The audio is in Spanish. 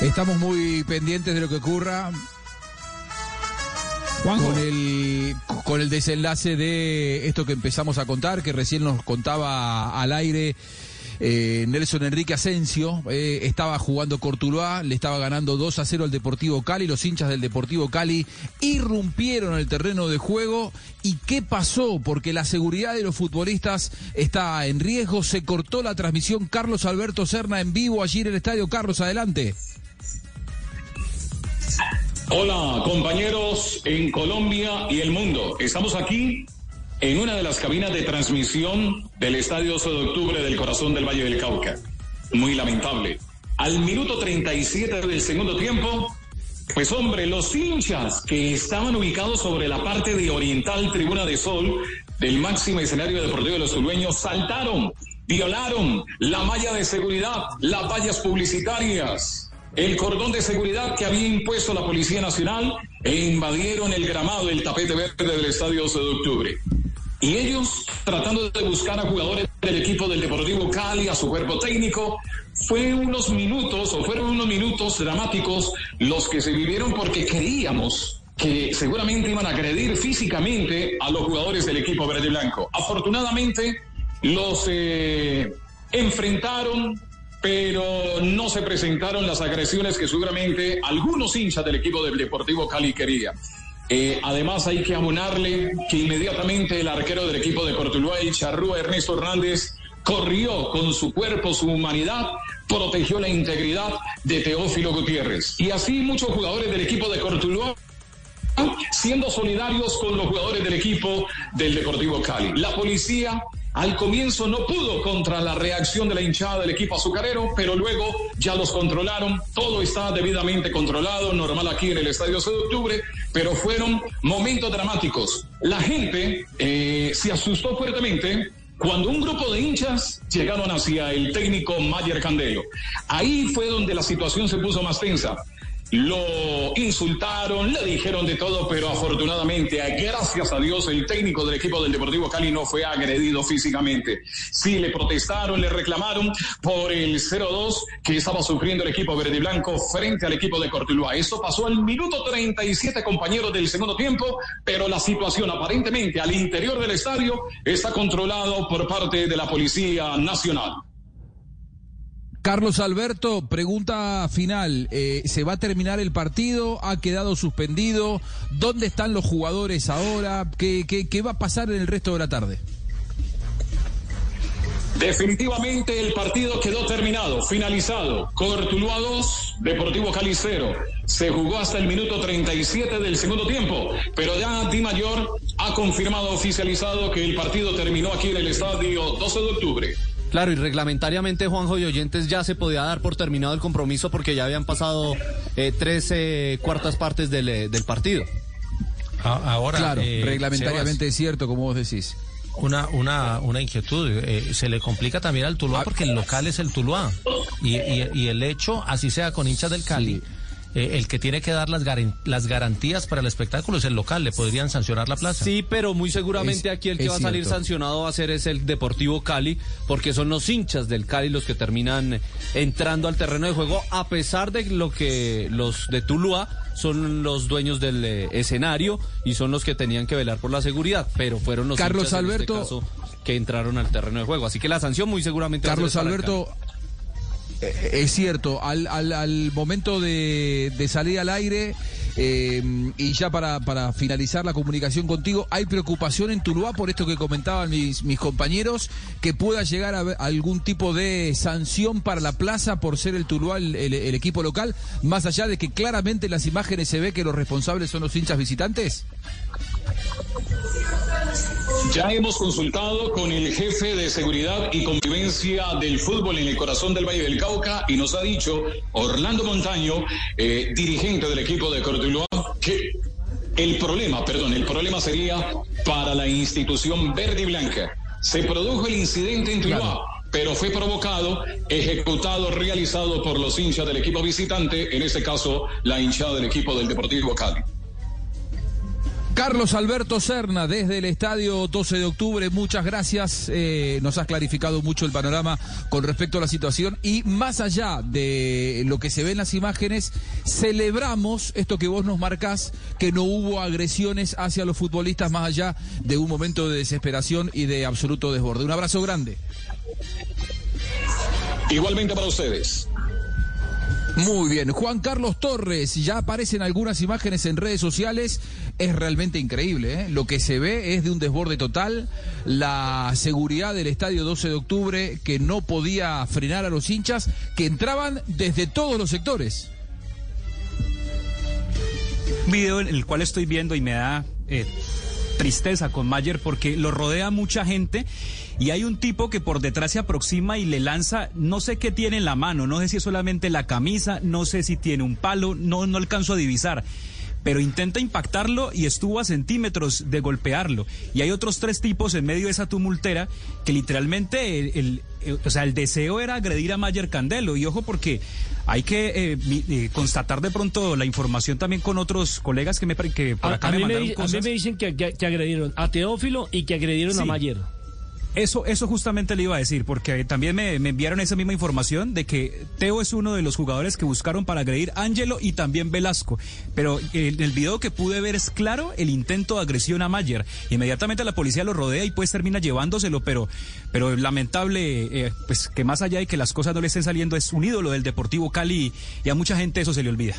Estamos muy pendientes de lo que ocurra con el, con el desenlace de esto que empezamos a contar, que recién nos contaba al aire eh, Nelson Enrique Asensio. Eh, estaba jugando Cortuluá, le estaba ganando 2 a 0 al Deportivo Cali. Los hinchas del Deportivo Cali irrumpieron el terreno de juego. ¿Y qué pasó? Porque la seguridad de los futbolistas está en riesgo. Se cortó la transmisión Carlos Alberto Serna en vivo allí en el estadio. Carlos, adelante. Hola compañeros en Colombia y el mundo. Estamos aquí en una de las cabinas de transmisión del Estadio 12 de Octubre del corazón del Valle del Cauca. Muy lamentable. Al minuto 37 del segundo tiempo, pues hombre, los hinchas que estaban ubicados sobre la parte de Oriental Tribuna de Sol del máximo escenario deportivo de los tulueños saltaron, violaron la malla de seguridad, las vallas publicitarias el cordón de seguridad que había impuesto la Policía Nacional e invadieron el gramado del tapete verde del Estadio 12 de Octubre. Y ellos, tratando de buscar a jugadores del equipo del Deportivo Cali, a su cuerpo técnico, fue unos minutos, o fueron unos minutos dramáticos los que se vivieron porque creíamos que seguramente iban a agredir físicamente a los jugadores del equipo verde y blanco. Afortunadamente, los eh, enfrentaron, pero no se presentaron las agresiones que seguramente algunos hinchas del equipo del Deportivo Cali querían. Eh, además hay que abonarle que inmediatamente el arquero del equipo de Cortuluá y Charrúa, Ernesto Hernández, corrió con su cuerpo, su humanidad, protegió la integridad de Teófilo Gutiérrez. Y así muchos jugadores del equipo de Cortuluá siendo solidarios con los jugadores del equipo del Deportivo Cali. La policía al comienzo no pudo contra la reacción de la hinchada del equipo azucarero, pero luego ya los controlaron. Todo está debidamente controlado, normal aquí en el Estadio 6 de Octubre, pero fueron momentos dramáticos. La gente eh, se asustó fuertemente cuando un grupo de hinchas llegaron hacia el técnico Mayer Candelo. Ahí fue donde la situación se puso más tensa lo insultaron, le dijeron de todo, pero afortunadamente, gracias a Dios, el técnico del equipo del Deportivo Cali no fue agredido físicamente. Sí, le protestaron, le reclamaron por el 0-2 que estaba sufriendo el equipo verde y blanco frente al equipo de Cortuluá. Eso pasó al minuto 37, compañeros del segundo tiempo, pero la situación aparentemente al interior del estadio está controlado por parte de la Policía Nacional. Carlos Alberto, pregunta final. Eh, ¿Se va a terminar el partido? ¿Ha quedado suspendido? ¿Dónde están los jugadores ahora? ¿Qué, qué, va a pasar en el resto de la tarde? Definitivamente el partido quedó terminado, finalizado. Cortuluá 2, Deportivo Cali 0. Se jugó hasta el minuto 37 del segundo tiempo, pero ya Di Mayor ha confirmado, oficializado que el partido terminó aquí en el estadio 12 de octubre. Claro, y reglamentariamente, Juanjo y Oyentes, ya se podía dar por terminado el compromiso porque ya habían pasado eh, tres cuartas partes del, eh, del partido. Ahora, claro, eh, reglamentariamente es cierto, como vos decís. Una, una, una inquietud, eh, se le complica también al Tuluá porque el local es el Tuluá y, y, el hecho, así sea con hinchas del Cali, eh, el que tiene que dar las, las garantías para el espectáculo es el local, le podrían sancionar la plaza. Sí, pero muy seguramente aquí el que va a salir sancionado va a ser es el Deportivo Cali, porque son los hinchas del Cali los que terminan entrando al terreno de juego, a pesar de lo que los de Tuluá son los dueños del eh, escenario y son los que tenían que velar por la seguridad, pero fueron los Carlos hinchas Alberto, en este caso que entraron al terreno de juego. Así que la sanción muy seguramente Carlos Alberto, es cierto, al, al, momento de, salir al aire eh, y ya para, para, finalizar la comunicación contigo, ¿hay preocupación en Tuluá por esto que comentaban mis, mis compañeros, que pueda llegar a, algún tipo de sanción para la plaza por ser el Tuluá el, el, equipo local, más allá de que claramente en las imágenes se ve que los responsables son los hinchas visitantes? Ya hemos consultado con el jefe de seguridad y convivencia del fútbol en el corazón del Valle del Cauca y nos ha dicho Orlando Montaño, eh, dirigente del equipo de Cortuluá, que el problema, perdón, el problema sería para la institución verde y blanca. Se produjo el incidente en Tuluá. pero fue provocado, ejecutado, realizado por los hinchas del equipo visitante, en este caso la hinchada del equipo del Deportivo Cali. Carlos Alberto Serna, desde el estadio 12 de octubre, muchas gracias. Eh, nos has clarificado mucho el panorama con respecto a la situación y más allá de lo que se ve en las imágenes, celebramos esto que vos nos marcás, que no hubo agresiones hacia los futbolistas más allá de un momento de desesperación y de absoluto desborde. Un abrazo grande. Igualmente para ustedes. Muy bien, Juan Carlos Torres, ya aparecen algunas imágenes en redes sociales, es realmente increíble, ¿eh? lo que se ve es de un desborde total, la seguridad del estadio 12 de octubre que no podía frenar a los hinchas que entraban desde todos los sectores. Video en el cual estoy viendo y me da eh, tristeza con Mayer porque lo rodea mucha gente y hay un tipo que por detrás se aproxima y le lanza, no sé qué tiene en la mano, no sé si es solamente la camisa, no sé si tiene un palo, no, no alcanzo a divisar pero intenta impactarlo y estuvo a centímetros de golpearlo. Y hay otros tres tipos en medio de esa tumultera que literalmente el, o sea, el deseo era agredir a Mayer Candelo. Y ojo porque hay que eh, eh, constatar de pronto la información también con otros colegas que me que por acá a, me mandaron me, cosas. a mí me dicen que, que- que agredieron a Teófilo y que agredieron a. Mayer. Eso, eso justamente le iba a decir, porque también me, me enviaron esa misma información de que Teo es uno de los jugadores que buscaron para agredir Ángelo y también Velasco. Pero en el video que pude ver es claro el intento de agresión a Mayer. Inmediatamente la policía lo rodea y pues termina llevándoselo, pero, pero lamentable, eh, pues que más allá de que las cosas no le estén saliendo, es un ídolo del Deportivo Cali y a mucha gente eso se le olvida.